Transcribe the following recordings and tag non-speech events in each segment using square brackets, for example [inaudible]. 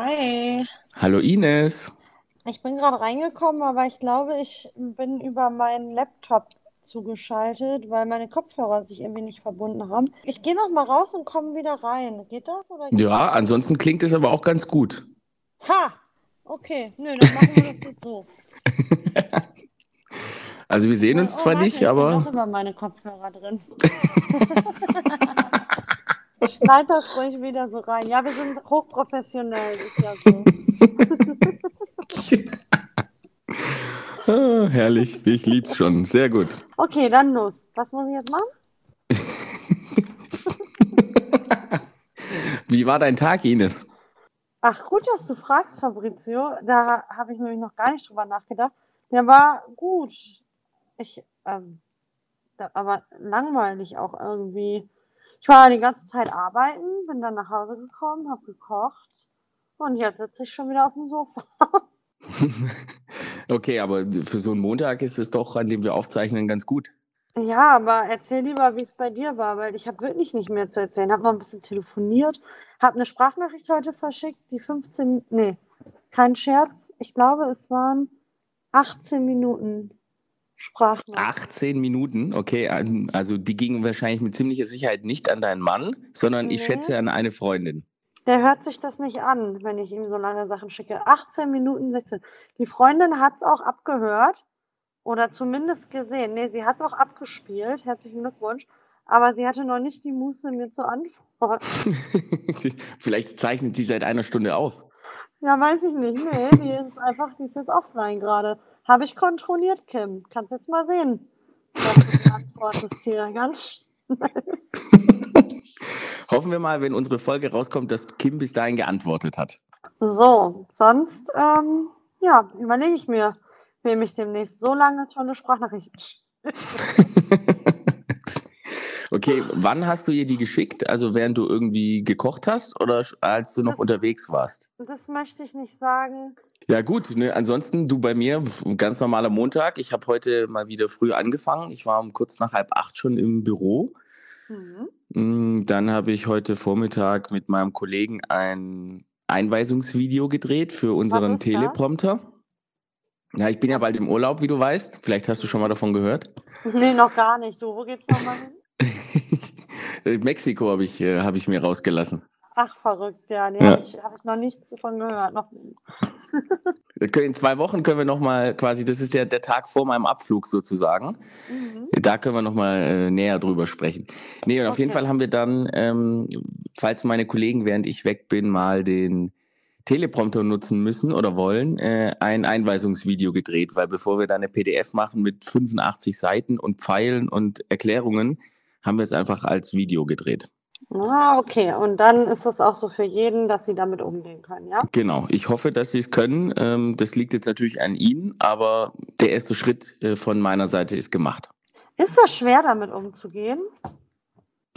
Hi. Hallo Ines. Ich bin gerade reingekommen, aber ich glaube, ich bin über meinen Laptop zugeschaltet, weil meine Kopfhörer sich irgendwie nicht verbunden haben. Ich gehe noch mal raus und komme wieder rein. Geht das? Oder geht Ja, ansonsten klingt es aber auch ganz gut. Ha! Okay, nö, dann machen wir das jetzt so. [laughs] Also wir sehen uns Oh, zwar warte, nicht, ich bin aber noch über meine Kopfhörer drin. [laughs] Schneid das ruhig wieder so rein. Ja, wir sind hochprofessionell, ist ja so. ah, herrlich. Ich lieb's schon. Sehr gut. Okay, dann los. Was muss ich jetzt machen? [laughs] Wie war dein Tag, Ines? Ach, gut, dass du fragst, Fabrizio. Da habe ich nämlich noch gar nicht drüber nachgedacht. Der war gut. Ich, ähm, da, aber langweilig auch irgendwie. Ich war die ganze Zeit arbeiten, bin dann nach Hause gekommen, habe gekocht und jetzt sitze ich schon wieder auf dem Sofa. [laughs] Okay, aber für so einen Montag ist es doch, an dem wir aufzeichnen, ganz gut. Ja, aber erzähl lieber, wie es bei dir war, weil ich habe wirklich nicht mehr zu erzählen. Habe noch ein bisschen telefoniert, habe eine Sprachnachricht heute verschickt, die 15, nee, kein Scherz. Ich glaube, es waren 18 Minuten Sprachnachricht. 18 Minuten, okay. Also die gingen wahrscheinlich mit ziemlicher Sicherheit nicht an deinen Mann, sondern ich Nee. schätze an eine Freundin. Der hört sich das nicht an, wenn ich ihm so lange Sachen schicke. 18 Minuten 16. Die Freundin hat es auch abgehört oder zumindest gesehen. Nee, sie hat es auch abgespielt. Herzlichen Glückwunsch. Aber sie hatte noch nicht die Muße, mir zu antworten. [laughs] Vielleicht zeichnet sie seit einer Stunde auf. Ja, weiß ich nicht. Nee, die ist einfach, die ist jetzt offline gerade. Habe ich kontrolliert, Kim. Kannst jetzt mal sehen, was du antwortest hier. Ganz [laughs] Hoffen wir mal, wenn unsere Folge rauskommt, dass Kim bis dahin geantwortet hat. So, sonst, ähm, ja, überlege ich mir, wem ich demnächst so lange tolle Sprachnachrichten [laughs] schicke. [laughs] Okay, wann hast du ihr die geschickt? Also während du irgendwie gekocht hast oder als du noch Das- unterwegs warst? Das möchte ich nicht sagen. Ja gut, ne, ansonsten du bei mir, ganz normaler Montag. Ich habe heute mal wieder früh angefangen. Ich war um kurz nach halb acht schon im Büro. Mhm. Mm, Dann habe ich heute Vormittag mit meinem Kollegen ein Einweisungsvideo gedreht für unseren das? Teleprompter. Ja, ich bin ja bald im Urlaub, wie du weißt. Vielleicht hast du schon mal davon gehört. Nee, noch gar nicht. Du, wo geht's nochmal hin? [laughs] Mexiko habe ich, äh, hab ich mir rausgelassen. Ach, verrückt, ja. Nee, Ja. habe ich, hab ich noch nichts davon gehört. Noch, können- [laughs] In zwei Wochen können wir nochmal quasi, das ist ja der Tag vor meinem Abflug sozusagen. mhm. Da können wir nochmal äh, näher drüber sprechen. Nee, und auf jeden. Fall haben wir dann, ähm, falls meine Kollegen, während ich weg bin, mal den Teleprompter nutzen müssen oder wollen, äh, ein Einweisungsvideo gedreht, weil bevor wir da eine PDF machen mit 85 Seiten und Pfeilen und Erklärungen, haben wir es einfach als Video gedreht. Ah, okay. Und dann ist das auch so für jeden, dass sie damit umgehen können, ja? Genau, ich hoffe, dass Sie es können. Ähm, das liegt jetzt natürlich an Ihnen, aber der erste Schritt äh, von meiner Seite ist gemacht. Ist das schwer, damit umzugehen?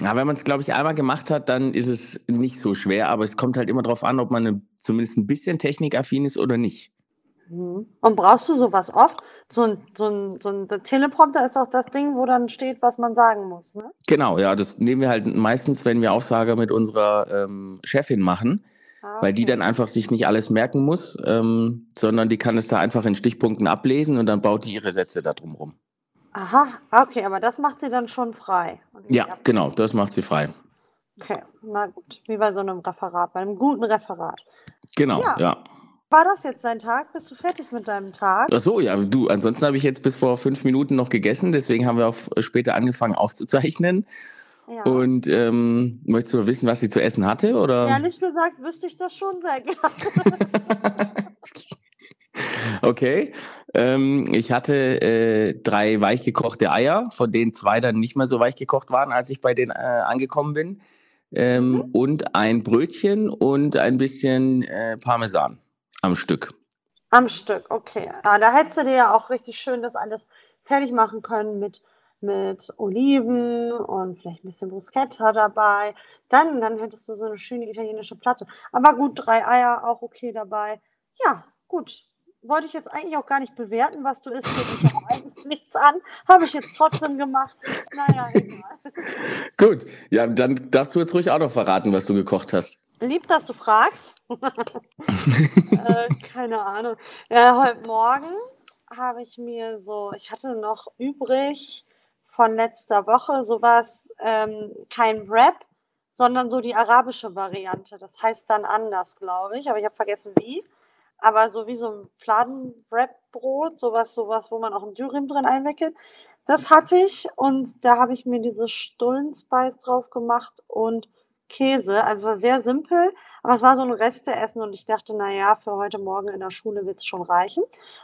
Ja, wenn man es, glaube ich, einmal gemacht hat, dann ist es nicht so schwer, aber es kommt halt immer darauf an, ob man eine, zumindest ein bisschen technikaffin ist oder nicht. Mhm. Und brauchst du sowas oft? So ein, so ein, so ein der Teleprompter ist auch das Ding, wo dann steht, was man sagen muss, ne? Genau, ja, das nehmen wir halt meistens, wenn wir Aufsager mit unserer ähm, Chefin machen, Ah, weil die okay. dann einfach sich nicht alles merken muss, ähm, sondern die kann es da einfach in Stichpunkten ablesen und dann baut die ihre Sätze da drum rum. Aha, okay, aber das macht sie dann schon frei. Ja, ab- genau, das macht sie frei. Okay, na gut. Wie bei so einem Referat, bei einem guten Referat. Genau, Ja. ja. War das jetzt dein Tag? Bist du fertig mit deinem Tag? Ach so, ja, du, ansonsten habe ich jetzt bis vor fünf Minuten noch gegessen, deswegen haben wir auch später angefangen aufzuzeichnen. Ja. Und ähm, möchtest du wissen, was sie zu essen hatte? Oder? Ehrlich gesagt wüsste ich das schon sehr gerne. [laughs] okay. Ähm, ich hatte äh, drei weich gekochte Eier, von denen zwei dann nicht mehr so weich gekocht waren, als ich bei denen äh, angekommen bin. Ähm, Mhm. Und ein Brötchen und ein bisschen äh, Parmesan am Stück. Am Stück, okay. Ja, da hättest du dir ja auch richtig schön das alles fertig machen können mit, mit Oliven und vielleicht ein bisschen Bruschetta dabei. Dann, dann hättest du so eine schöne italienische Platte. Aber gut, drei Eier auch okay dabei. Ja, gut. Wollte ich jetzt eigentlich auch gar nicht bewerten, was du isst. Geht eigentlich [laughs] nichts an. Habe ich jetzt trotzdem gemacht. Naja, egal. [laughs] Gut, ja, dann darfst du jetzt ruhig auch noch verraten, was du gekocht hast. Lieb, dass du fragst. [laughs] äh, keine Ahnung. Ja, heute Morgen habe ich mir so, ich hatte noch übrig von letzter Woche sowas, ähm, kein Wrap, sondern so die arabische Variante. Das heißt dann anders, glaube ich, aber ich habe vergessen wie. Aber so wie so ein Fladen-Wrap-Brot, sowas, sowas, wo man auch ein Dürüm drin einwickelt. Das hatte ich und da habe ich mir diese Stullen-Spice drauf gemacht und Käse. Also es war sehr simpel, aber es war so ein Resteessen und ich dachte, naja, für heute Morgen in der Schule wird es schon reichen.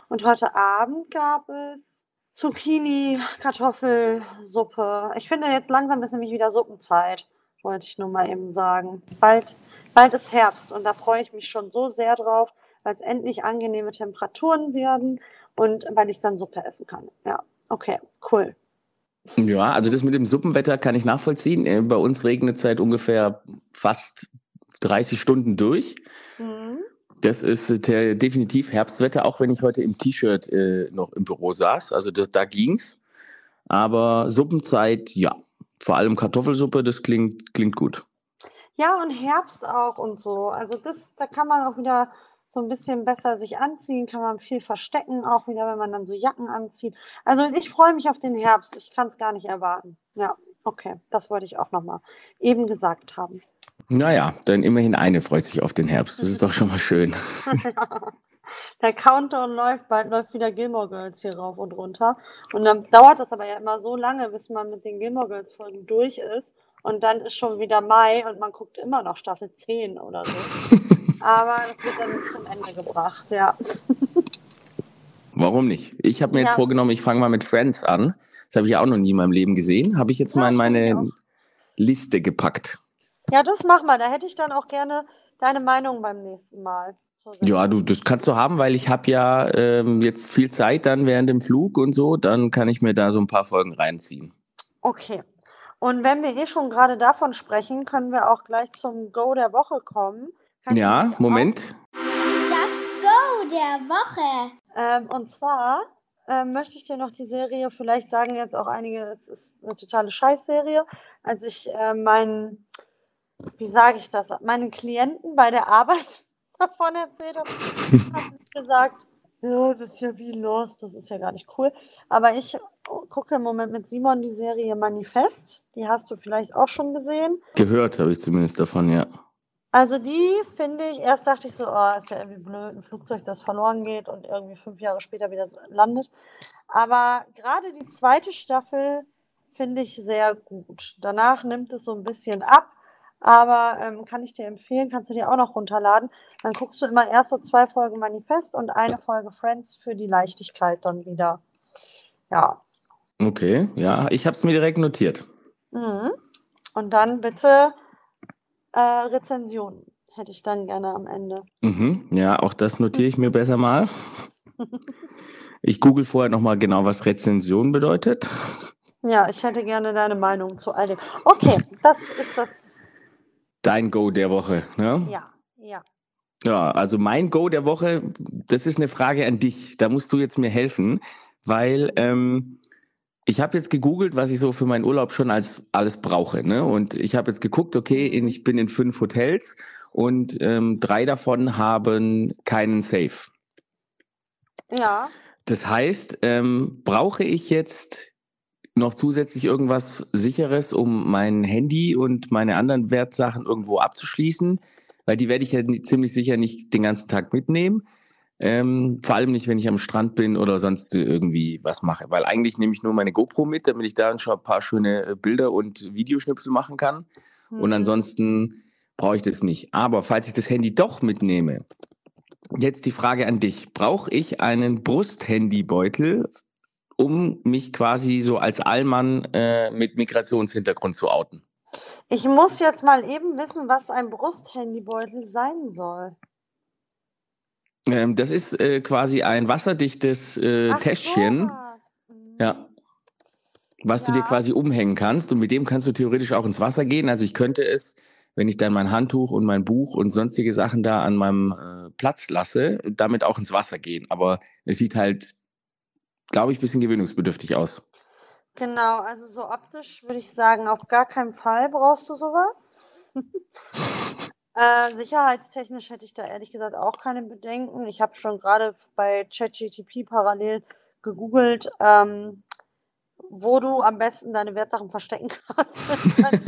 Und heute Abend gab es Zucchini, Kartoffelsuppe. Ich finde, jetzt langsam ist nämlich wieder Suppenzeit, wollte ich nur mal eben sagen. Bald, bald ist Herbst und da freue ich mich schon so sehr drauf, weil es endlich angenehme Temperaturen werden und weil ich dann Suppe essen kann. Ja, okay, cool. Ja, also das mit dem Suppenwetter kann ich nachvollziehen. Äh, bei uns regnet es seit ungefähr fast 30 Stunden durch. Mhm. Das ist äh, definitiv Herbstwetter, auch wenn ich heute im T-Shirt äh, noch im Büro saß. Also das, da ging's. Aber Suppenzeit, ja. Vor allem Kartoffelsuppe, das klingt, klingt gut. Ja, und Herbst auch und so. Also das, da kann man auch wieder so ein bisschen besser sich anziehen, kann man viel verstecken, auch wieder, wenn man dann so Jacken anzieht. Also ich freue mich auf den Herbst. Ich kann es gar nicht erwarten. Ja, okay, das wollte ich auch nochmal eben gesagt haben. Naja, dann immerhin eine freut sich auf den Herbst. Das ist doch schon mal schön. [laughs] [laughs] Der Countdown läuft, bald läuft wieder Gilmore Girls hier rauf und runter. Und dann dauert das aber ja immer so lange, bis man mit den Gilmore Girls Folgen durch ist. Und dann ist schon wieder Mai und man guckt immer noch Staffel 10 oder so. [laughs] aber das wird dann zum Ende gebracht, ja. Warum nicht? Ich habe mir ja. jetzt vorgenommen, ich fange mal mit Friends an. Das habe ich auch noch nie in meinem Leben gesehen. Habe ich jetzt ja, mal in meine Liste gepackt. Ja, das mach mal. Da hätte ich dann auch gerne deine Meinung beim nächsten Mal. Ja, du, das kannst du haben, weil ich habe ja ähm, jetzt viel Zeit dann während dem Flug und so. Dann kann ich mir da so ein paar Folgen reinziehen. Okay. Und wenn wir eh schon gerade davon sprechen, können wir auch gleich zum Go der Woche kommen. Kannst ja, Moment. Das Go der Woche. Ähm, und zwar ähm, möchte ich dir noch die Serie, vielleicht sagen jetzt auch einige, es ist eine totale Scheißserie. Als ich äh, meinen, wie sage ich das, meinen Klienten bei der Arbeit [laughs] davon erzählt habe, [laughs] habe ich gesagt, ja, das ist ja wie los, das ist ja gar nicht cool. Aber ich gucke im Moment mit Simon die Serie Manifest. Die hast du vielleicht auch schon gesehen. Gehört habe ich zumindest davon, ja. Also die finde ich, erst dachte ich so, oh, ist ja irgendwie blöd, ein Flugzeug, das verloren geht und irgendwie fünf Jahre später wieder landet. Aber gerade die zweite Staffel finde ich sehr gut. Danach nimmt es so ein bisschen ab, aber ähm, kann ich dir empfehlen, kannst du dir auch noch runterladen. Dann guckst du immer erst so zwei Folgen Manifest und eine Folge Friends für die Leichtigkeit dann wieder. Ja. Okay, ja, ich habe es mir direkt notiert. Mhm. Und dann bitte äh, Rezensionen hätte ich dann gerne am Ende. Mhm, ja, auch das notiere ich mir besser mal. [laughs] Ich google vorher nochmal genau, was Rezension bedeutet. Ja, ich hätte gerne deine Meinung zu all dem. Okay, das ist das. Dein Go der Woche, ne? Ja, ja. Ja, also mein Go der Woche, das ist eine Frage an dich. Da musst du jetzt mir helfen, weil ähm, ich habe jetzt gegoogelt, was ich so für meinen Urlaub schon als alles brauche. Ne? Und ich habe jetzt geguckt, okay, mhm. ich bin in fünf Hotels und ähm, drei davon haben keinen Safe. Ja. Das heißt, ähm, brauche ich jetzt noch zusätzlich irgendwas Sicheres, um mein Handy und meine anderen Wertsachen irgendwo abzuschließen? Weil die werde ich ja ziemlich sicher nicht den ganzen Tag mitnehmen. Ähm, vor allem nicht, wenn ich am Strand bin oder sonst irgendwie was mache. Weil eigentlich nehme ich nur meine GoPro mit, damit ich da schon ein paar schöne äh, Bilder und Videoschnipsel machen kann. Mhm. Und ansonsten brauche ich das nicht. Aber falls ich das Handy doch mitnehme, jetzt die Frage an dich. Brauche ich einen Brusthandybeutel, um mich quasi so als Allmann äh, mit Migrationshintergrund zu outen? Ich muss jetzt mal eben wissen, was ein Brusthandybeutel sein soll. Ähm, das ist äh, quasi ein wasserdichtes äh, Täschchen. Mhm. Ja. Was ja. du dir quasi umhängen kannst und mit dem kannst du theoretisch auch ins Wasser gehen. Also ich könnte es, wenn ich dann mein Handtuch und mein Buch und sonstige Sachen da an meinem äh, Platz lasse, damit auch ins Wasser gehen. Aber es sieht halt, glaube ich, ein bisschen gewöhnungsbedürftig aus. Genau, also so optisch würde ich sagen, auf gar keinen Fall brauchst du sowas. [laughs] [laughs] Äh, sicherheitstechnisch hätte ich da ehrlich gesagt auch keine Bedenken. Ich habe schon gerade bei ChatGTP parallel gegoogelt, ähm, wo du am besten deine Wertsachen verstecken [laughs] kannst. [laughs]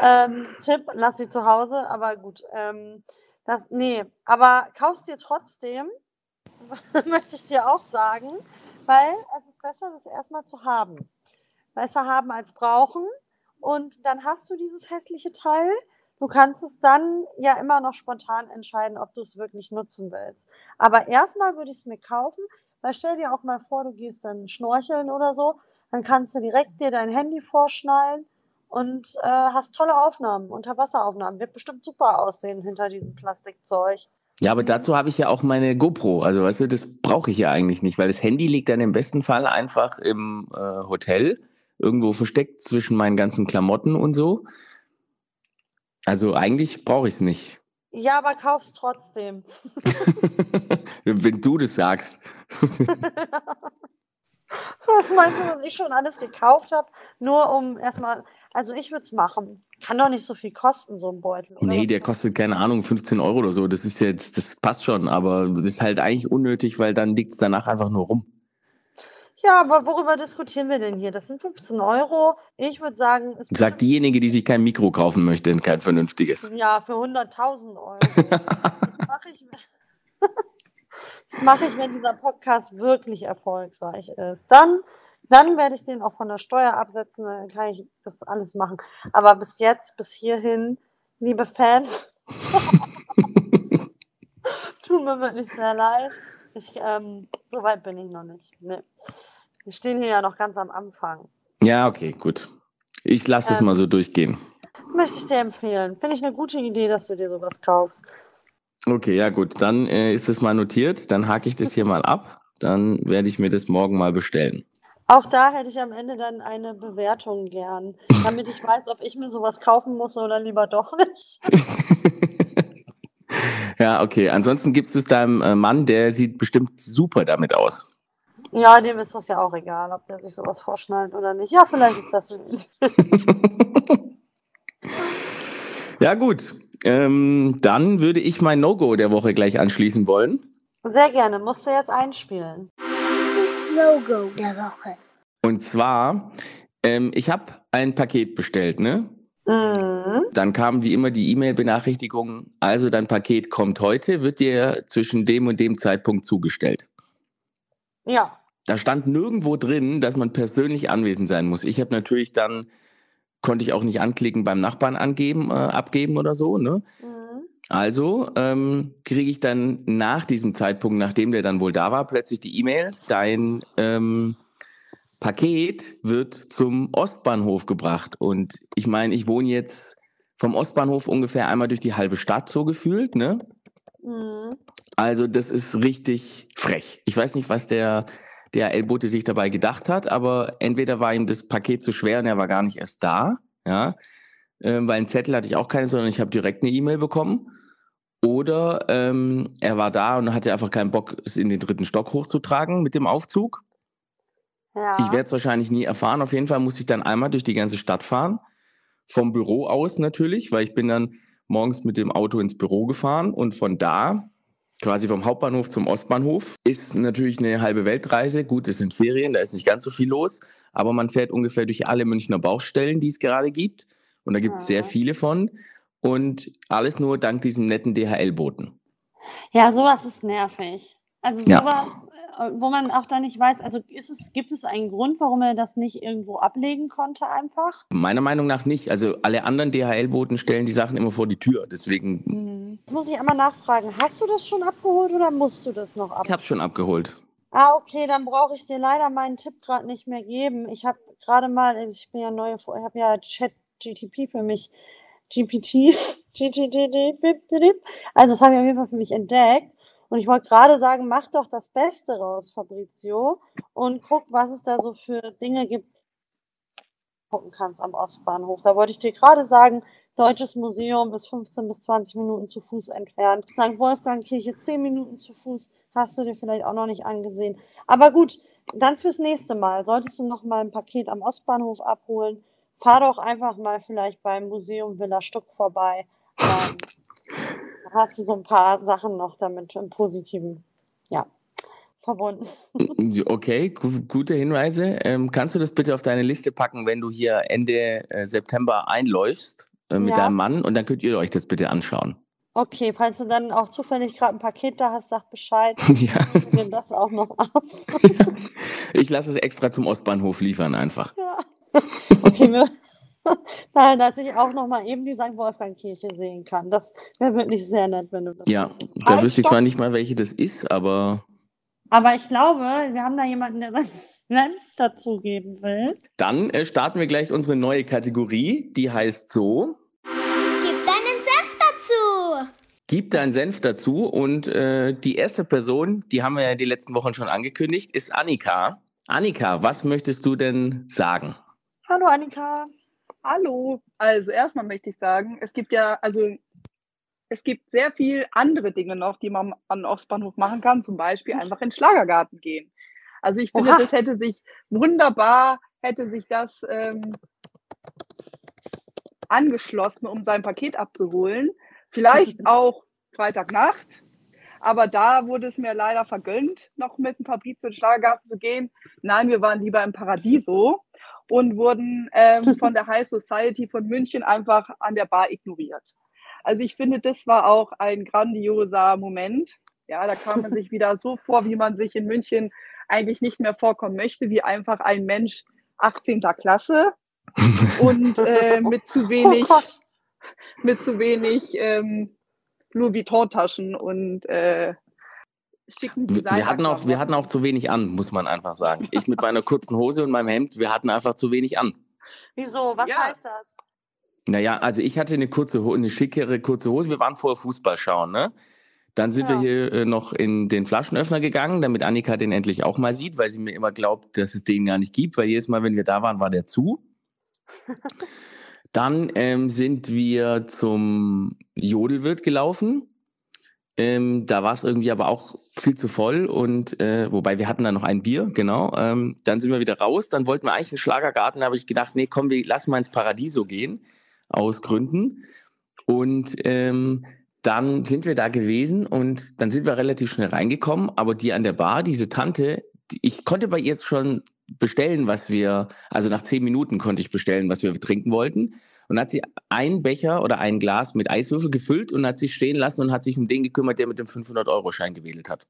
ähm, Tipp, lass sie zu Hause, aber gut. Ähm, das, nee, aber kaufst dir trotzdem, [laughs] möchte ich dir auch sagen, weil es ist besser, das erstmal zu haben. Besser haben als brauchen. Und dann hast du dieses hässliche Teil. Du kannst es dann ja immer noch spontan entscheiden, ob du es wirklich nutzen willst. Aber erstmal würde ich es mir kaufen, weil stell dir auch mal vor, du gehst dann schnorcheln oder so, dann kannst du direkt dir dein Handy vorschnallen und äh, hast tolle Aufnahmen, Unterwasseraufnahmen. Wird bestimmt super aussehen hinter diesem Plastikzeug. Ja, aber dazu habe ich ja auch meine GoPro. Also, weißt du, das brauche ich ja eigentlich nicht, weil das Handy liegt dann im besten Fall einfach im äh, Hotel, irgendwo versteckt zwischen meinen ganzen Klamotten und so. Also, eigentlich brauche ich es nicht. Ja, aber kauf's trotzdem. [laughs] Wenn du das sagst. [laughs] Was meinst du, was ich schon alles gekauft habe? Nur um erstmal, also ich würde es machen. Kann doch nicht so viel kosten, so ein Beutel. Oder nee, der kostet, keine Ahnung, 15 Euro oder so. Das ist jetzt, das passt schon, aber das ist halt eigentlich unnötig, weil dann liegt es danach einfach nur rum. Ja, aber worüber diskutieren wir denn hier? Das sind 15 Euro. Ich würde sagen. Es Sagt diejenige, die sich kein Mikro kaufen möchte, kein vernünftiges. Ja, für 100.000 Euro. das mache ich. Das mache ich, wenn dieser Podcast wirklich erfolgreich ist. Dann, dann werde ich den auch von der Steuer absetzen, dann kann ich das alles machen. Aber bis jetzt, bis hierhin, liebe Fans, [laughs] tut mir wirklich sehr leid. Ich, ähm, so weit bin ich noch nicht. Nee. Wir stehen hier ja noch ganz am Anfang. Ja, okay, gut. Ich lasse es ähm, mal so durchgehen. Möchte ich dir empfehlen. Finde ich eine gute Idee, dass du dir sowas kaufst. Okay, ja gut, dann äh, ist es mal notiert, dann hake ich das hier mal ab, dann werde ich mir das morgen mal bestellen. Auch da hätte ich am Ende dann eine Bewertung gern, damit ich weiß, ob ich mir sowas kaufen muss oder lieber doch nicht. [laughs] ja, okay. Ansonsten gibst du es deinem äh, Mann, der sieht bestimmt super damit aus. Ja, dem ist das ja auch egal, ob der sich sowas vorschnallt oder nicht. Ja, vielleicht ist das nicht. [laughs] ja, gut. Ähm, dann würde ich mein No-Go der Woche gleich anschließen wollen. Sehr gerne, musst du jetzt einspielen. Das No-Go der Woche. Und zwar, ähm, ich habe ein Paket bestellt, ne? Mhm. Dann kam wie immer die E-Mail-Benachrichtigung, also dein Paket kommt heute, wird dir zwischen dem und dem Zeitpunkt zugestellt. Ja. Da stand nirgendwo drin, dass man persönlich anwesend sein muss. Ich habe natürlich dann konnte ich auch nicht anklicken beim Nachbarn angeben, äh, abgeben oder so. Ne? Mhm. Also ähm, kriege ich dann nach diesem Zeitpunkt, nachdem der dann wohl da war, plötzlich die E-Mail, dein ähm, Paket wird zum Ostbahnhof gebracht. Und ich meine, ich wohne jetzt vom Ostbahnhof ungefähr einmal durch die halbe Stadt so gefühlt, ne? Mhm. Also das ist richtig frech. Ich weiß nicht, was der DHL-Bote sich dabei gedacht hat, aber entweder war ihm das Paket zu schwer und er war gar nicht erst da, ja, ähm, weil einen Zettel hatte ich auch keine, sondern ich habe direkt eine E-Mail bekommen. Oder ähm, er war da und hatte einfach keinen Bock, es in den dritten Stock hochzutragen mit dem Aufzug. Ja. Ich werde es wahrscheinlich nie erfahren. Auf jeden Fall muss ich dann einmal durch die ganze Stadt fahren. Vom Büro aus natürlich, weil ich bin dann morgens mit dem Auto ins Büro gefahren und von da quasi vom Hauptbahnhof zum Ostbahnhof. Ist natürlich eine halbe Weltreise. Gut, es sind Ferien, da ist nicht ganz so viel los, aber man fährt ungefähr durch alle Münchner Baustellen, die es gerade gibt. Und da gibt es ja. sehr viele von. Und alles nur dank diesem netten DHL-Boten. Ja, sowas ist nervig. Also sowas, ja. Äh, wo man auch da nicht weiß, also ist es, gibt es einen Grund, warum er das nicht irgendwo ablegen konnte einfach? Meiner Meinung nach nicht. Also alle anderen DHL-Boten stellen die Sachen immer vor die Tür. Deswegen. Mhm. Jetzt muss ich einmal nachfragen, hast du das schon abgeholt oder musst du das noch abholen? Ich habe schon abgeholt. Ah, okay, dann brauche ich dir leider meinen Tipp gerade nicht mehr geben. Ich habe gerade mal, also ich bin ja neue, ich habe ja Chat GTP für mich, GPT, GTP, [laughs] also das habe ich auf jeden Fall für mich entdeckt. Und ich wollte gerade sagen, mach doch das Beste raus, Fabrizio, und guck, was es da so für Dinge gibt, gucken kannst am Ostbahnhof. Da wollte ich dir gerade sagen, Deutsches Museum bis 15 bis 20 Minuten zu Fuß entfernt. St. Wolfgang Kirche 10 Minuten zu Fuß. Hast du dir vielleicht auch noch nicht angesehen. Aber gut, dann fürs nächste Mal. Solltest du noch mal ein Paket am Ostbahnhof abholen, fahr doch einfach mal vielleicht beim Museum Villa Stuck vorbei. Ähm, hast du so ein paar Sachen noch damit im Positiven, ja, verbunden. [laughs] Okay, gu gute Hinweise. Ähm, kannst du das bitte auf deine Liste packen, wenn du hier Ende äh, September einläufst äh, mit Ja. deinem Mann und dann könnt ihr euch das bitte anschauen. Okay, falls du dann auch zufällig gerade ein Paket da hast, sag Bescheid. [laughs] ja. Ich nehme das auch noch ab. [laughs] Ich lasse es extra zum Ostbahnhof liefern einfach. Ja. Okay, wir, [laughs] da, dass ich auch noch mal eben die St. Wolfgang-Kirche sehen kann. Das wäre wirklich sehr nett, wenn du das Ja, machst. da wüsste ich zwar nicht mal, welche das ist, aber Aber ich glaube, wir haben da jemanden, der seinen [laughs] Senf dazugeben will. dann äh, starten wir gleich unsere neue Kategorie. Die heißt so: Gib deinen Senf dazu. Gib deinen Senf dazu. Und äh, die erste Person, die haben wir ja die letzten Wochen schon angekündigt, ist Annika. Annika, was möchtest du denn sagen? Hallo Annika. Hallo. Also erstmal möchte ich sagen, es gibt ja, also es gibt sehr viel andere Dinge noch, die man an Ostbahnhof machen kann. Zum Beispiel einfach in den Schlagergarten gehen. Also ich finde, Oha. das hätte sich wunderbar, hätte sich das ähm, angeschlossen, um sein Paket abzuholen. Vielleicht [laughs] auch Freitagnacht. Aber da wurde es mir leider vergönnt, noch mit dem Papier zu den Schlagergarten zu gehen. Nein, wir waren lieber im Paradiso und wurden ähm, von der High Society von München einfach an der Bar ignoriert. Also ich finde, das war auch ein grandioser Moment. Ja, da kam man sich wieder so vor, wie man sich in München eigentlich nicht mehr vorkommen möchte, wie einfach ein Mensch 18. Klasse und äh, mit zu wenig, [laughs] Oh mit zu wenig ähm, Louis Vuitton-Taschen und äh, schicken Wir, wir, hatten auch, wir hatten auch zu wenig an, muss man einfach sagen. [laughs] Ich mit meiner kurzen Hose und meinem Hemd, wir hatten einfach zu wenig an. Wieso? Was Ja. heißt das? Naja, also ich hatte eine kurze, eine schickere kurze Hose. Wir waren vorher Fußball schauen, ne? Dann sind wir Ja. hier äh, noch in den Flaschenöffner gegangen, damit Annika den endlich auch mal sieht, weil sie mir immer glaubt, dass es den gar nicht gibt, weil jedes Mal, wenn wir da waren, war der zu. [laughs] Dann ähm, sind wir zum Jodelwirt gelaufen. Ähm, da war es irgendwie aber auch viel zu voll und äh, wobei wir hatten da noch ein Bier, genau. Ähm, dann sind wir wieder raus. Dann wollten wir eigentlich einen Schlagergarten, da habe ich gedacht, nee, komm, wir lassen mal ins Paradiso gehen, aus Gründen. Und ähm, dann sind wir da gewesen und dann sind wir relativ schnell reingekommen, aber die an der Bar, diese Tante, die, ich konnte bei ihr jetzt schon bestellen, was wir, also nach zehn Minuten konnte ich bestellen, was wir trinken wollten. Und hat sie einen Becher oder ein Glas mit Eiswürfel gefüllt und hat sich stehen lassen und hat sich um den gekümmert, der mit dem 500-Euro-Schein gewählt hat.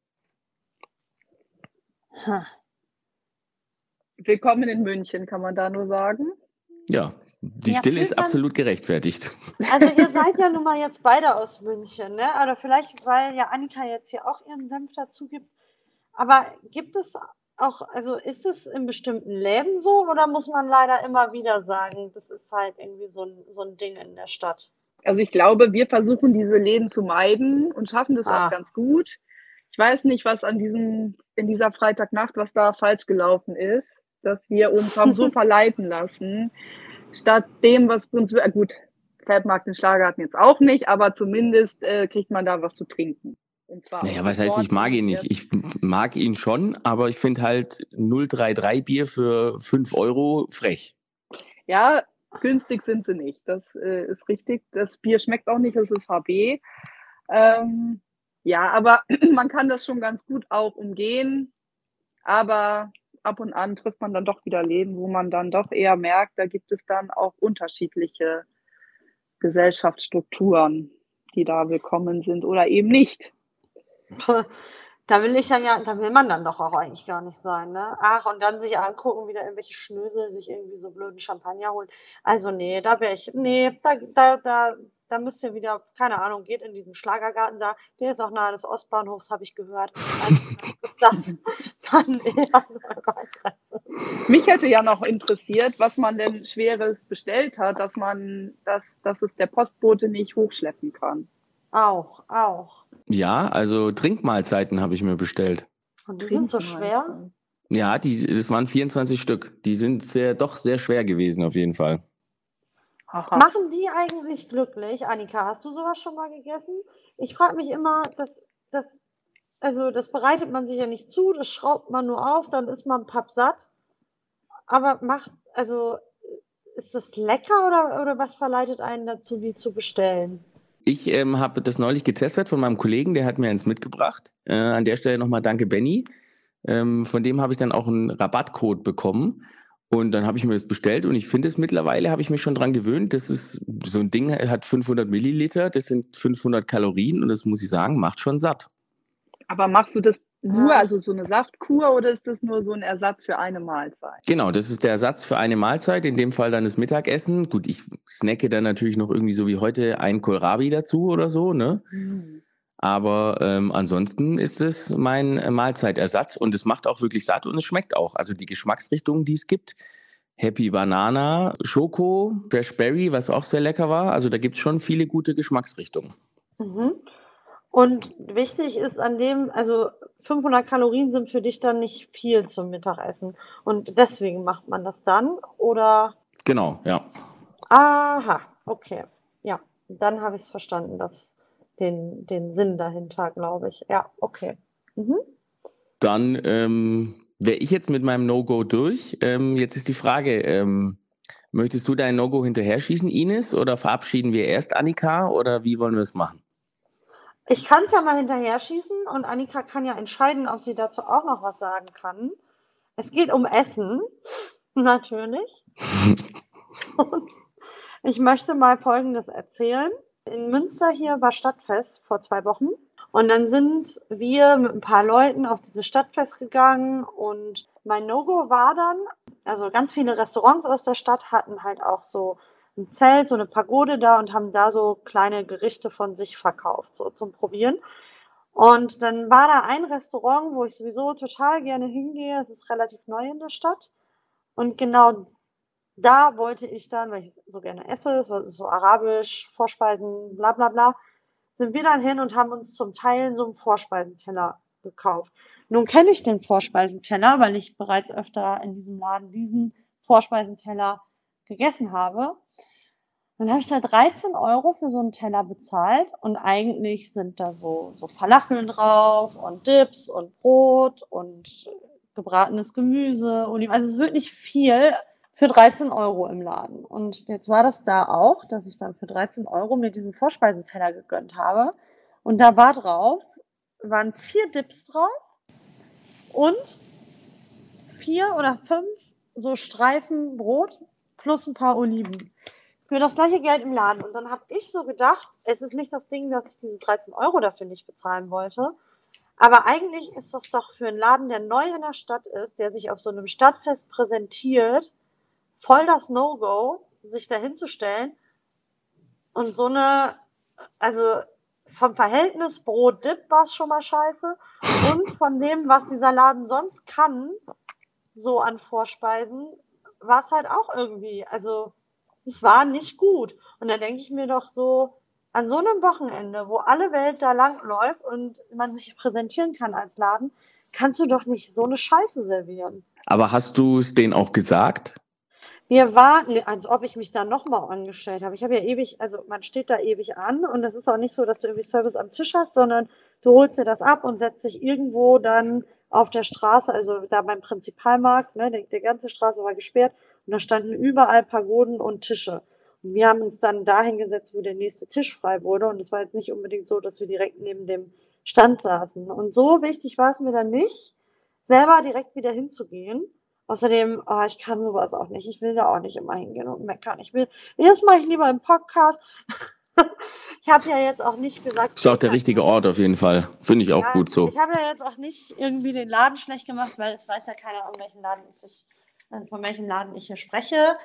Ha. Willkommen in München, kann man da nur sagen. Ja, die Ja, Stille ist man- absolut gerechtfertigt. Also ihr [laughs] seid ja nun mal jetzt beide aus München, ne? Oder vielleicht, weil ja Annika jetzt hier auch ihren Senf dazu gibt. Aber gibt es auch, also ist es in bestimmten Läden so oder muss man leider immer wieder sagen, das ist halt irgendwie so ein, so ein Ding in der Stadt? Also ich glaube, wir versuchen diese Läden zu meiden und schaffen das Ah. auch ganz gut. Ich weiß nicht, was an diesem, in dieser Freitagnacht, was da falsch gelaufen ist, dass wir uns haben [laughs] so verleiten lassen, statt dem, was uns, äh, gut, Feldmarkt den Schlagergarten jetzt auch nicht, aber zumindest äh, kriegt man da was zu trinken. Und zwar Naja, was heißt, ich mag ihn nicht. Ich mag ihn schon, aber ich finde halt 033 Bier für 5 Euro frech. Ja, günstig sind sie nicht. Das äh, ist richtig. Das Bier schmeckt auch nicht, es ist HB. Ähm, ja, aber [clears throat] man kann das schon ganz gut auch umgehen. Aber ab und an trifft man dann doch wieder Läden, wo man dann doch eher merkt, da gibt es dann auch unterschiedliche Gesellschaftsstrukturen, die da willkommen sind oder eben nicht. [laughs] Da will ich ja, ja, da will man dann doch auch eigentlich gar nicht sein, ne? Ach, und dann sich angucken, wieder irgendwelche Schnösel sich irgendwie so blöden Champagner holen. Also nee, da wäre ich, nee, da, da, da, da müsst ihr wieder, keine Ahnung, geht in diesen Schlagergarten da, der ist auch nahe des Ostbahnhofs, habe ich gehört. Also, [laughs] ist das [laughs] dann eher Fresse. Mich hätte ja noch interessiert, was man denn Schweres bestellt hat, dass man, dass, dass es der Postbote nicht hochschleppen kann. Auch, auch. Ja, also Trinkmahlzeiten habe ich mir bestellt. Und die sind so schwer. Ja, die, das waren 24 Stück. Die sind sehr, doch sehr schwer gewesen, auf jeden Fall. Haha. Machen die eigentlich glücklich? Annika, hast du sowas schon mal gegessen? Ich frage mich immer, das, das, also das bereitet man sich ja nicht zu, das schraubt man nur auf, dann ist man pappsatt. Aber macht, also ist das lecker oder, oder was verleitet einen dazu, die zu bestellen? Ich ähm, habe das neulich getestet von meinem Kollegen, der hat mir eins mitgebracht. Äh, an der Stelle nochmal danke, Benny. Ähm, von dem habe ich dann auch einen Rabattcode bekommen. Und dann habe ich mir das bestellt und ich finde es mittlerweile, habe ich mich schon dran gewöhnt. Das ist so ein Ding, hat 500 Milliliter, das sind 500 Kalorien und das muss ich sagen, macht schon satt. Aber machst du das nur, Ah. also so eine Saftkur oder ist das nur so ein Ersatz für eine Mahlzeit? Genau, das ist der Ersatz für eine Mahlzeit, in dem Fall dann das Mittagessen. Gut, ich snacke dann natürlich noch irgendwie so wie heute ein Kohlrabi dazu oder so, ne? Aber ähm, ansonsten ist es mein äh, Mahlzeitersatz und es macht auch wirklich satt und es schmeckt auch. Also die Geschmacksrichtungen, die es gibt. Happy Banana, Schoko, Fresh Berry, was auch sehr lecker war. Also da gibt es schon viele gute Geschmacksrichtungen. Mhm. Und wichtig ist an dem, also 500 Kalorien sind für dich dann nicht viel zum Mittagessen. Und deswegen macht man das dann? Oder? Genau, ja. Aha, okay. Ja, dann habe ich es verstanden, das, den, den Sinn dahinter, glaube ich. Ja, okay. Mhm. Dann ähm, wäre ich jetzt mit meinem No-Go durch. Ähm, jetzt ist die Frage, ähm, möchtest du dein No-Go hinterher schießen, Ines, oder verabschieden wir erst Annika oder wie wollen wir es machen? Ich kann es ja mal hinterher schießen und Annika kann ja entscheiden, ob sie dazu auch noch was sagen kann. Es geht um Essen, [laughs] natürlich. Und ich möchte mal Folgendes erzählen. In Münster hier war Stadtfest vor zwei Wochen. Und dann sind wir mit ein paar Leuten auf dieses Stadtfest gegangen und mein No-Go war dann, also ganz viele Restaurants aus der Stadt hatten halt auch so ein Zelt, so eine Pagode da und haben da so kleine Gerichte von sich verkauft, so zum Probieren. Und dann war da ein Restaurant, wo ich sowieso total gerne hingehe. Es ist relativ neu in der Stadt. Und genau da wollte ich dann, weil ich es so gerne esse, es war so arabisch, Vorspeisen, bla bla bla, sind wir dann hin und haben uns zum Teil so einen Vorspeisenteller gekauft. Nun kenne ich den Vorspeisenteller, weil ich bereits öfter in diesem Laden diesen Vorspeisenteller gegessen habe. Dann habe ich da 13 Euro für so einen Teller bezahlt und eigentlich sind da so, so Falafeln drauf und Dips und Brot und gebratenes Gemüse, Oliven. Also es wird nicht viel für 13 Euro im Laden. Und jetzt war das da auch, dass ich dann für 13 Euro mir diesen Vorspeisenteller gegönnt habe. Und da war drauf, waren vier Dips drauf und vier oder fünf so Streifen Brot plus ein paar Oliven. Für das gleiche Geld im Laden. Und dann habe ich so gedacht, es ist nicht das Ding, dass ich diese 13 Euro dafür nicht bezahlen wollte. Aber eigentlich ist das doch für einen Laden, der neu in der Stadt ist, der sich auf so einem Stadtfest präsentiert, voll das No-Go, sich da hinzustellen und so eine, also vom Verhältnis Brot-Dip war es schon mal scheiße und von dem, was dieser Laden sonst kann, so an Vorspeisen, war es halt auch irgendwie, also es war nicht gut. Und da denke ich mir doch so, an so einem Wochenende, wo alle Welt da langläuft und man sich präsentieren kann als Laden, kannst du doch nicht so eine Scheiße servieren. Aber hast du es denen auch gesagt? Wir warten, als ob ich mich da nochmal angestellt habe. Ich habe ja ewig, also man steht da ewig an und das ist auch nicht so, dass du irgendwie Service am Tisch hast, sondern du holst dir das ab und setzt dich irgendwo dann auf der Straße, also da beim Prinzipalmarkt, ne, die, die ganze Straße war gesperrt und da standen überall Pagoden und Tische. Und wir haben uns dann dahin gesetzt, wo der nächste Tisch frei wurde und es war jetzt nicht unbedingt so, dass wir direkt neben dem Stand saßen. Und so wichtig war es mir dann nicht, selber direkt wieder hinzugehen. Außerdem, oh, ich kann sowas auch nicht. Ich will da auch nicht immer hingehen und meckern. Ich will, das mache ich lieber im Podcast. [laughs] ich habe ja jetzt auch nicht gesagt. Ist auch der richtige Ort auf jeden Fall. Finde ich auch Ja, gut so. Ich habe ja jetzt auch nicht irgendwie den Laden schlecht gemacht, weil es weiß ja keiner, an welchen Laden es sich, äh, von welchem Laden ich hier spreche.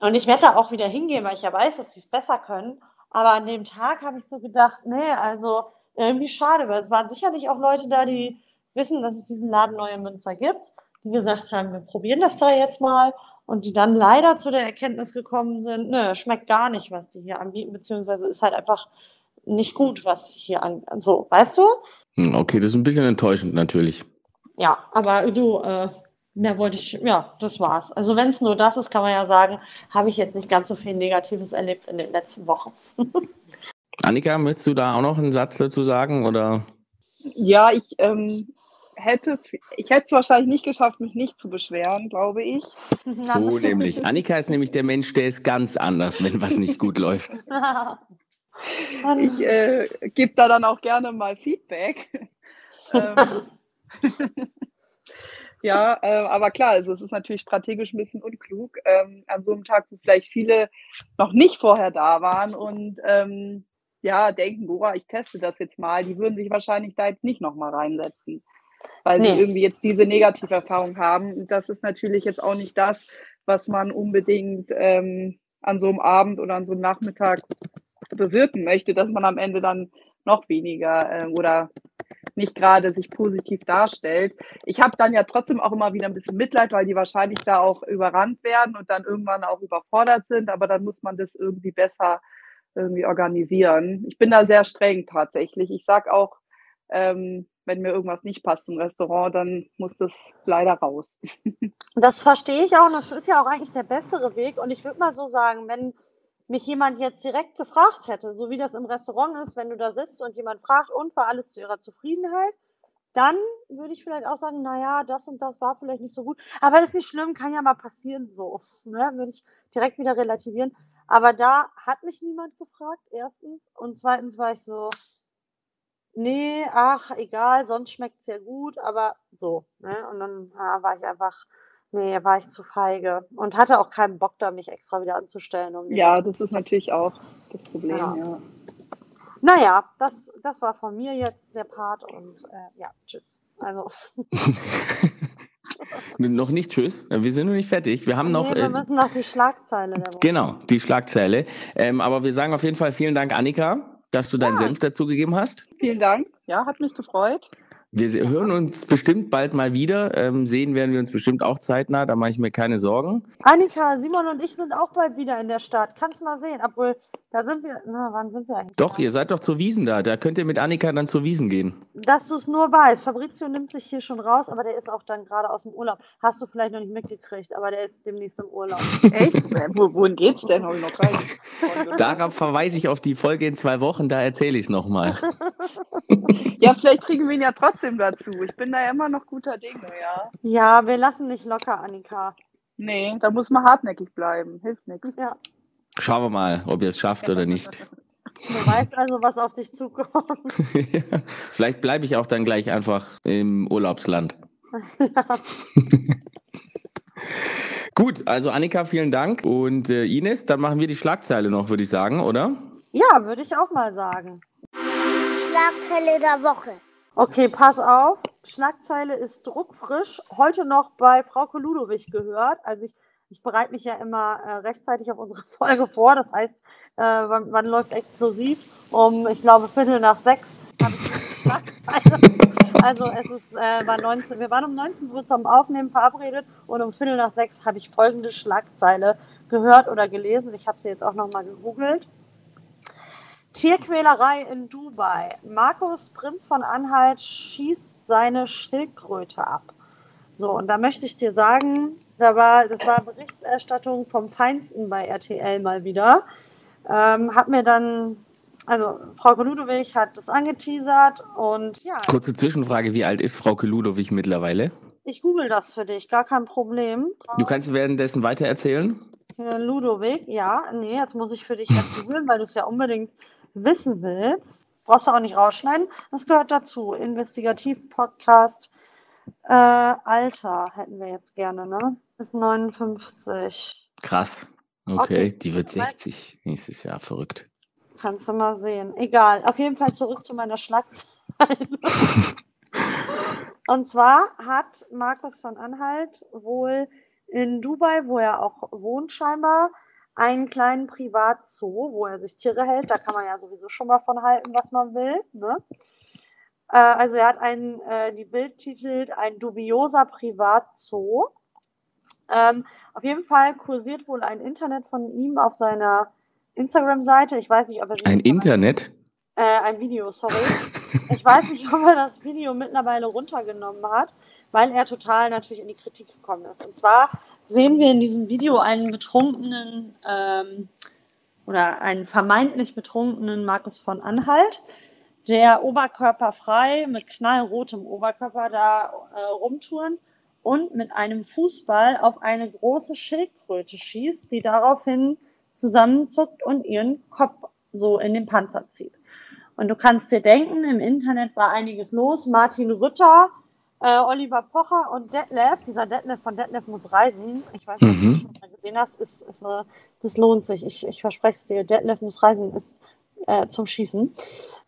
Und ich werde da auch wieder hingehen, weil ich ja weiß, dass sie es besser können. Aber an dem Tag habe ich so gedacht, nee, also irgendwie schade, weil es waren sicherlich auch Leute da, die wissen, dass es diesen Laden neu in Münster gibt, die gesagt haben, wir probieren das da jetzt mal und die dann leider zu der Erkenntnis gekommen sind, nö, schmeckt gar nicht, was die hier anbieten, beziehungsweise ist halt einfach nicht gut, was sie hier an, so, weißt du? Hm, Okay, das ist ein bisschen enttäuschend natürlich. Ja, aber du, äh, mehr wollte ich, ja, das war's. Also wenn es nur das ist, kann man ja sagen, habe ich jetzt nicht ganz so viel Negatives erlebt in den letzten Wochen. [laughs] Annika, möchtest du da auch noch einen Satz dazu sagen? Oder? Ja, ich ähm, hätte, ich hätte es wahrscheinlich nicht geschafft, mich nicht zu beschweren, glaube ich. [laughs] So nämlich. Annika ist nämlich der Mensch, der ist ganz anders, wenn was nicht gut läuft. [laughs] [laughs] Ich äh, gebe da dann auch gerne mal Feedback. ähm, ja, äh, aber klar, also es ist natürlich strategisch ein bisschen unklug ähm, an so einem Tag, wo vielleicht viele noch nicht vorher da waren und ähm, ja, denken, boah, ich teste das jetzt mal, die würden sich wahrscheinlich da jetzt nicht nochmal reinsetzen, weil nee. sie irgendwie jetzt diese Negativerfahrung haben. Das ist natürlich jetzt auch nicht das, was man unbedingt ähm, an so einem Abend oder an so einem Nachmittag bewirken möchte, dass man am Ende dann noch weniger äh, oder nicht gerade sich positiv darstellt. Ich habe dann ja trotzdem auch immer wieder ein bisschen Mitleid, weil die wahrscheinlich da auch überrannt werden und dann irgendwann auch überfordert sind, aber dann muss man das irgendwie besser irgendwie organisieren. Ich bin da sehr streng tatsächlich. Ich sage auch, ähm, wenn mir irgendwas nicht passt im Restaurant, dann muss das leider raus. [laughs] Das verstehe ich auch und das ist ja auch eigentlich der bessere Weg. Und ich würde mal so sagen, wenn mich jemand jetzt direkt gefragt hätte, so wie das im Restaurant ist, wenn du da sitzt und jemand fragt, und war alles zu ihrer Zufriedenheit, dann würde ich vielleicht auch sagen, naja, das und das war vielleicht nicht so gut. Aber ist nicht schlimm, kann ja mal passieren, so. [laughs] Ne? Würde ich direkt wieder relativieren. Aber da hat mich niemand gefragt, erstens. Und zweitens war ich so, nee, ach, egal, sonst schmeckt es ja gut, aber so. Ne? Und dann ja, war ich einfach, nee, war ich zu feige. Und hatte auch keinen Bock da, mich extra wieder anzustellen. Um ja, das ist natürlich auch das Problem, ja. ja. Naja, das, das war von mir jetzt der Part und äh, ja, tschüss. Also. [laughs] noch nicht tschüss. Wir sind noch nicht fertig. Wir haben noch. Nee, wir äh, müssen noch die Schlagzeile. Der genau, die Schlagzeile. Ähm, aber wir sagen auf jeden Fall vielen Dank, Annika, dass du deinen ja. Senf dazugegeben hast. Vielen Dank. Ja, hat mich gefreut. Wir hören uns bestimmt bald mal wieder. Ähm, sehen werden wir uns bestimmt auch zeitnah. Da mache ich mir keine Sorgen. Annika, Simon und ich sind auch bald wieder in der Stadt. Kannst mal sehen. Obwohl, da sind wir. Na, wann sind wir eigentlich? Doch, da? ihr seid doch zur Wiesen da. Da könnt ihr mit Annika dann zur Wiesen gehen. Dass du es nur weißt. Fabrizio nimmt sich hier schon raus, aber der ist auch dann gerade aus dem Urlaub. Hast du vielleicht noch nicht mitgekriegt, aber der ist demnächst im Urlaub. [laughs] Echt? Wo, wohin geht's denn? Habe ich noch. [laughs] Darauf verweise ich auf die Folge in zwei Wochen. Da erzähle ich es nochmal. [laughs] ja, vielleicht kriegen wir ihn ja trotzdem dazu. Ich bin da ja immer noch guter Dinge, ja. Ja, wir lassen nicht locker, Annika. Nee, da muss man hartnäckig bleiben. Hilft nichts. Ja. Schauen wir mal, ob ihr es schafft oder nicht. Du weißt also, was auf dich zukommt. [laughs] ja, vielleicht bleibe ich auch dann gleich einfach im Urlaubsland. ja. [laughs] Gut, also Annika, vielen Dank. Und äh, Ines, dann machen wir die Schlagzeile noch, würde ich sagen, oder? Ja, würde ich auch mal sagen. Schlagzeile der Woche. Okay, pass auf. Schlagzeile ist druckfrisch. Heute noch bei Frau Koludowich gehört. Also ich, ich bereite mich ja immer äh, rechtzeitig auf unsere [laughs] Folge vor. Das heißt, äh, wann, wann läuft explosiv? Um, ich glaube, Viertel nach sechs habe ich Schlagzeile. [laughs] Also es ist äh, war 19, wir waren um 19 Uhr zum Aufnehmen verabredet und um Viertel nach sechs habe ich folgende Schlagzeile gehört oder gelesen. Ich habe sie jetzt auch nochmal gegoogelt. Tierquälerei in Dubai. Markus Prinz von Anhalt schießt seine Schildkröte ab. So, und da möchte ich dir sagen, da war, das war Berichterstattung vom Feinsten bei RTL mal wieder. Ähm, hat mir dann, also Frau Ludowig hat das angeteasert und ja. Kurze Zwischenfrage, wie alt ist Frau Ludowig mittlerweile? Ich google das für dich, gar kein Problem. Du kannst währenddessen weiter erzählen? Ludowig, ja, nee, jetzt muss ich für dich erst googeln, weil du es ja unbedingt wissen willst, brauchst du auch nicht rausschneiden. Das gehört dazu. Investigativ-Podcast. Äh, Alter hätten wir jetzt gerne, ne? Ist 59. Krass. Okay, okay. die wird 60 nächstes Jahr. Verrückt. Kannst du mal sehen. Egal. Auf jeden Fall zurück zu meiner Schlagzeile. Und zwar hat Markus von Anhalt wohl in Dubai, wo er auch wohnt scheinbar, einen kleinen Privatzoo, wo er sich Tiere hält. Da kann man ja sowieso schon mal von halten, was man will. Ne? Äh, also er hat einen, äh, die Bild titelt, ein dubioser Privatzoo. Ähm, auf jeden Fall kursiert wohl ein Internet von ihm auf seiner Instagram-Seite. Ich weiß nicht, ob er ein Internet? Äh, ein Video, sorry. ich weiß nicht, ob er das Video mittlerweile runtergenommen hat, weil er total natürlich in die Kritik gekommen ist. Und zwar sehen wir in diesem Video einen betrunkenen ähm, oder einen vermeintlich betrunkenen Markus von Anhalt, der oberkörperfrei mit knallrotem Oberkörper da äh, rumtouren und mit einem Fußball auf eine große Schildkröte schießt, die daraufhin zusammenzuckt und ihren Kopf so in den Panzer zieht. Und du kannst dir denken, im Internet war einiges los. Martin Rütter, äh, Oliver Pocher und Detlef, dieser Detlef von Detlef muss reisen. Ich weiß nicht, ob du Mhm. das schon mal gesehen hast. Ist, ist, äh, das lohnt sich. Ich, ich verspreche es dir. Detlef muss reisen ist äh, zum Schießen.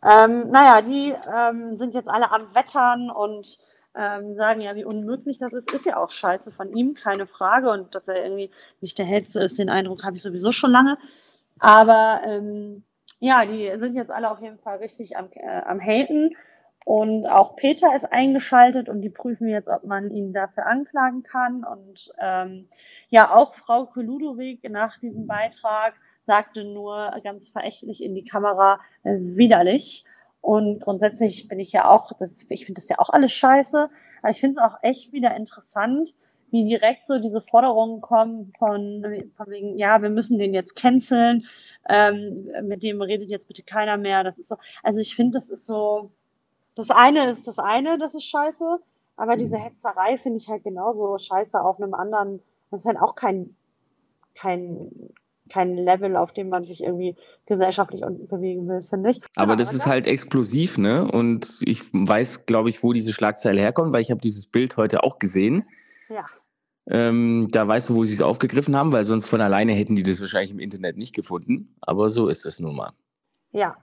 Ähm, naja, die ähm, sind jetzt alle am Wettern und ähm, sagen ja, wie unmöglich das ist. Ist ja auch scheiße von ihm, keine Frage. Und dass er irgendwie nicht der Hellste ist, den Eindruck habe ich sowieso schon lange. Aber ähm, ja, die sind jetzt alle auf jeden Fall richtig am, äh, am Haten. Und auch Peter ist eingeschaltet und die prüfen jetzt, ob man ihn dafür anklagen kann. Und ähm, ja, auch Frau Ludowig nach diesem Beitrag sagte nur ganz verächtlich in die Kamera, äh, widerlich. Und grundsätzlich bin ich ja auch, das, ich finde das ja auch alles scheiße, aber ich finde es auch echt wieder interessant, wie direkt so diese Forderungen kommen von, von wegen, ja, wir müssen den jetzt canceln, ähm, mit dem redet jetzt bitte keiner mehr. Das ist so, also ich finde, das ist so, das eine ist das eine, das ist scheiße, aber diese Hetzerei finde ich halt genauso scheiße auf einem anderen, das ist halt auch kein, kein, kein Level, auf dem man sich irgendwie gesellschaftlich unten bewegen will, finde ich. Aber Genau, das ist halt explosiv, ne? Und ich weiß, glaube ich, wo diese Schlagzeile herkommt, weil ich habe dieses Bild heute auch gesehen. Ja. Ähm, da weißt du, wo sie es aufgegriffen haben, weil sonst von alleine hätten die das wahrscheinlich im Internet nicht gefunden. Aber so ist es nun mal. Ja.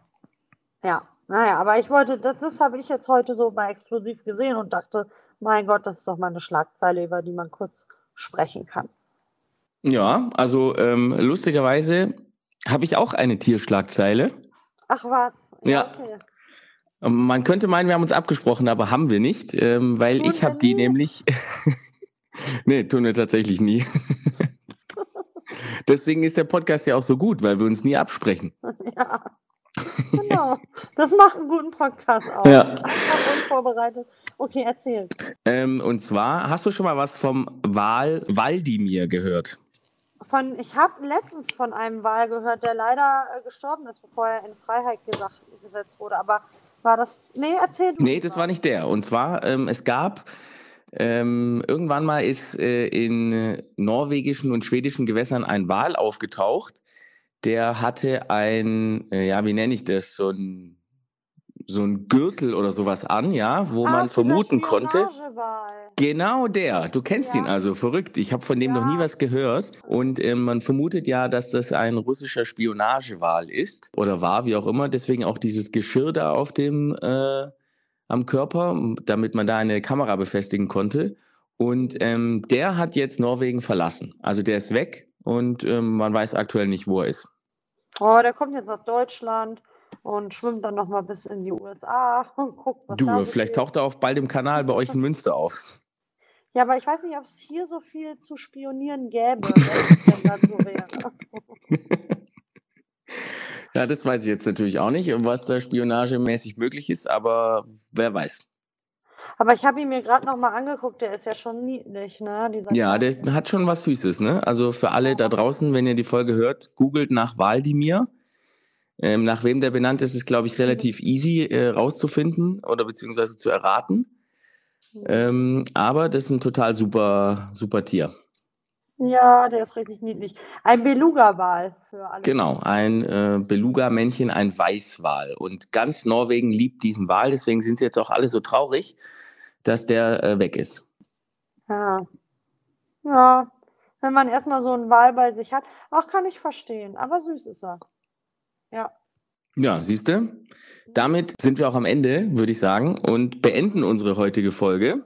Ja. Naja, aber ich wollte, das, das habe ich jetzt heute so bei Explosiv gesehen und dachte, mein Gott, das ist doch mal eine Schlagzeile, über die man kurz sprechen kann. Ja, also ähm, lustigerweise habe ich auch eine Tierschlagzeile. Ach was. Ja. Okay. Ähm, Man könnte meinen, wir haben uns abgesprochen, aber haben wir nicht, ähm, weil Tun ich habe die nämlich. [laughs] nee, tun wir tatsächlich nie. [laughs] Deswegen ist der Podcast ja auch so gut, weil wir uns nie absprechen. Ja. Genau. Das macht einen guten Podcast aus. Ja. Einfach unvorbereitet. Okay, erzähl. Ähm, und zwar, hast du schon mal was vom Wal Waldimir gehört? Von, ich habe letztens von einem Wal gehört, der leider äh, gestorben ist, bevor er in Freiheit gesagt, gesetzt wurde. Aber war das. Nee, erzähl du. Nee, das war nicht der. Und zwar, ähm, es gab ähm, irgendwann mal ist äh, in norwegischen und schwedischen Gewässern ein Wal aufgetaucht. Der hatte ein, äh, ja, wie nenne ich das, so ein, so ein Gürtel oder sowas an, ja, wo Ah, man vermuten konnte. Genau der. Du kennst Ja. ihn also, verrückt. Ich habe von dem noch nie Ja. was gehört. Und ähm, man vermutet ja, dass das ein russischer Spionagewal ist oder war, wie auch immer. Deswegen auch dieses Geschirr da auf dem äh, am Körper, damit man da eine Kamera befestigen konnte. Und ähm, der hat jetzt Norwegen verlassen. Also der ist weg und ähm, man weiß aktuell nicht, wo er ist. Oh, der kommt jetzt aus Deutschland und schwimmt dann nochmal bis in die USA [laughs] und guckt, was Du, da so vielleicht geht. taucht er auch bald im Kanal bei euch in Münster auf. Ja, aber ich weiß nicht, ob es hier so viel zu spionieren gäbe, wenn es denn [laughs] wäre. Ja, das weiß ich jetzt natürlich auch nicht, was da spionagemäßig möglich ist, aber wer weiß. Aber ich habe ihn mir gerade nochmal angeguckt, der ist ja schon niedlich, ne? Dieser Ja, der hat schon was Süßes, ne? Also für alle da draußen, wenn ihr die Folge hört, googelt nach Waldimir. Ähm, nach wem der benannt ist, ist, glaube ich, relativ easy äh, rauszufinden oder beziehungsweise zu erraten. Ähm, aber das ist ein total super, super Tier. Ja, der ist richtig niedlich. Ein Beluga-Wal für alle. Genau, ein äh, Beluga-Männchen, ein Weißwal. Und ganz Norwegen liebt diesen Wal, deswegen sind sie jetzt auch alle so traurig, dass der äh, weg ist. Ja. Ja, wenn man erstmal so einen Wal bei sich hat, auch kann ich verstehen, aber süß ist er. Ja. Ja, siehst du? Damit sind wir auch am Ende, würde ich sagen, und beenden unsere heutige Folge.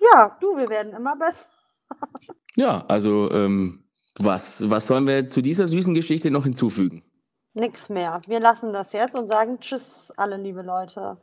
Ja, du, wir werden immer besser. [laughs] Ja, also ähm, was, was sollen wir zu dieser süßen Geschichte noch hinzufügen? Nix mehr. Wir lassen das jetzt und sagen Tschüss, alle liebe Leute.